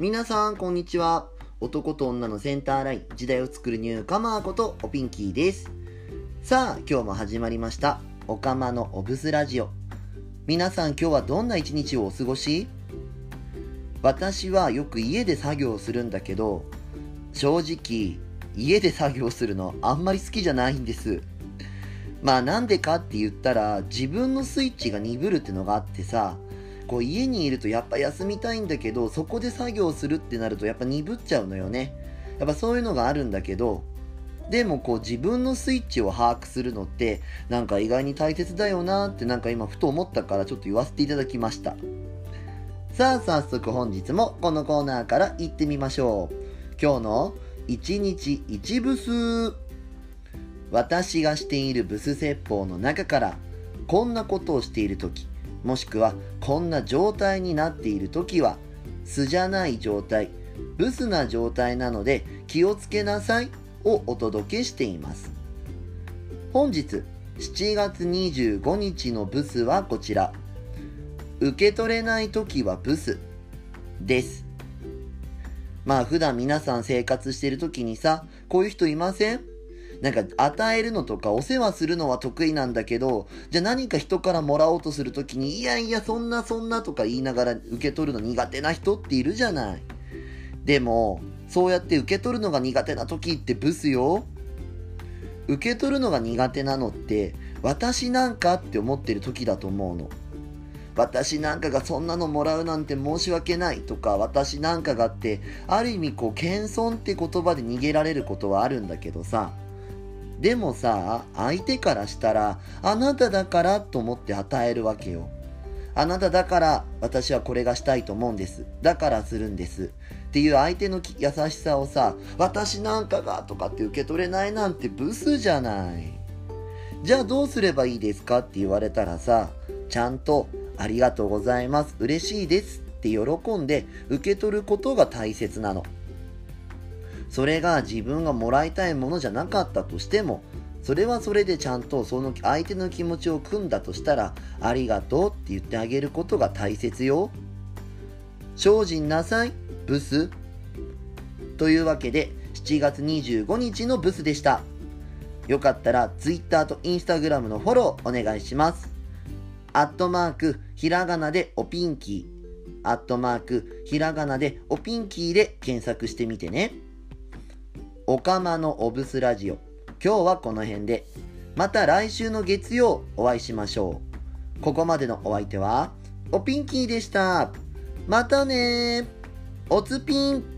皆さんこんにちは。男と女のセンターライン時代を作るニューカマーことおピンキーです。さあ今日も始まりました。おかまのオブスラジオ。皆さん今日はどんな一日をお過ごし？私はよく家で作業するんだけど正直家で作業するのあんまり好きじゃないんです。まあなんでかって言ったら自分のスイッチが鈍るってのがあってさこう家にいるとやっぱ休みたいんだけどそこで作業するってなるとやっぱ鈍っちゃうのよね。やっぱそういうのがあるんだけどでもこう自分のスイッチを把握するのってなんか意外に大切だよなってなんか今ふと思ったからちょっと言わせていただきました。さあ早速本日もこのコーナーから行ってみましょう。今日の1日1ブス私がしているブス説法の中からこんなことをしている時。もしくはこんな状態になっている時は素じゃない状態ブスな状態なので気をつけなさいをお届けしています。本日7月25日のブスはこちら。受け取れない時はブスです。まあ普段皆さん生活してる時にさこういう人いません？なんか与えるのとかお世話するのは得意なんだけど、じゃあ何か人からもらおうとするときに、いやいやそんなそんなとか言いながら受け取るの苦手な人っているじゃない。でも、そうやって受け取るのが苦手な時ってブスよ。受け取るのが苦手なのって、私なんかって思ってる時だと思うの。私なんかがそんなのもらうなんて申し訳ないとか私なんかがってある意味こう謙遜って言葉で逃げられることはあるんだけどさでもさ、相手からしたら、あなただからと思って与えるわけよ。あなただから私はこれがしたいと思うんです。だからするんです。っていう相手の優しさをさ、私なんかがとかって受け取れないなんてブスじゃない。じゃあどうすればいいですか？って言われたらさ、ちゃんとありがとうございます。嬉しいですって喜んで受け取ることが大切なの。それが自分がもらいたいものじゃなかったとしてもそれはそれでちゃんとその相手の気持ちを組んだとしたらありがとうって言ってあげることが大切よ。精進なさいブス。というわけで7月25日のブスでした。よかったら Twitter と Instagram のフォローお願いします。アットマークひらがなでおピンキー。アットマークひらがなでおピンキーで検索してみてね。おかまのオブスラジオ。今日はこの辺で。また来週の月曜お会いしましょう。ここまでのお相手は、おピンキーでした。またねおつぴん。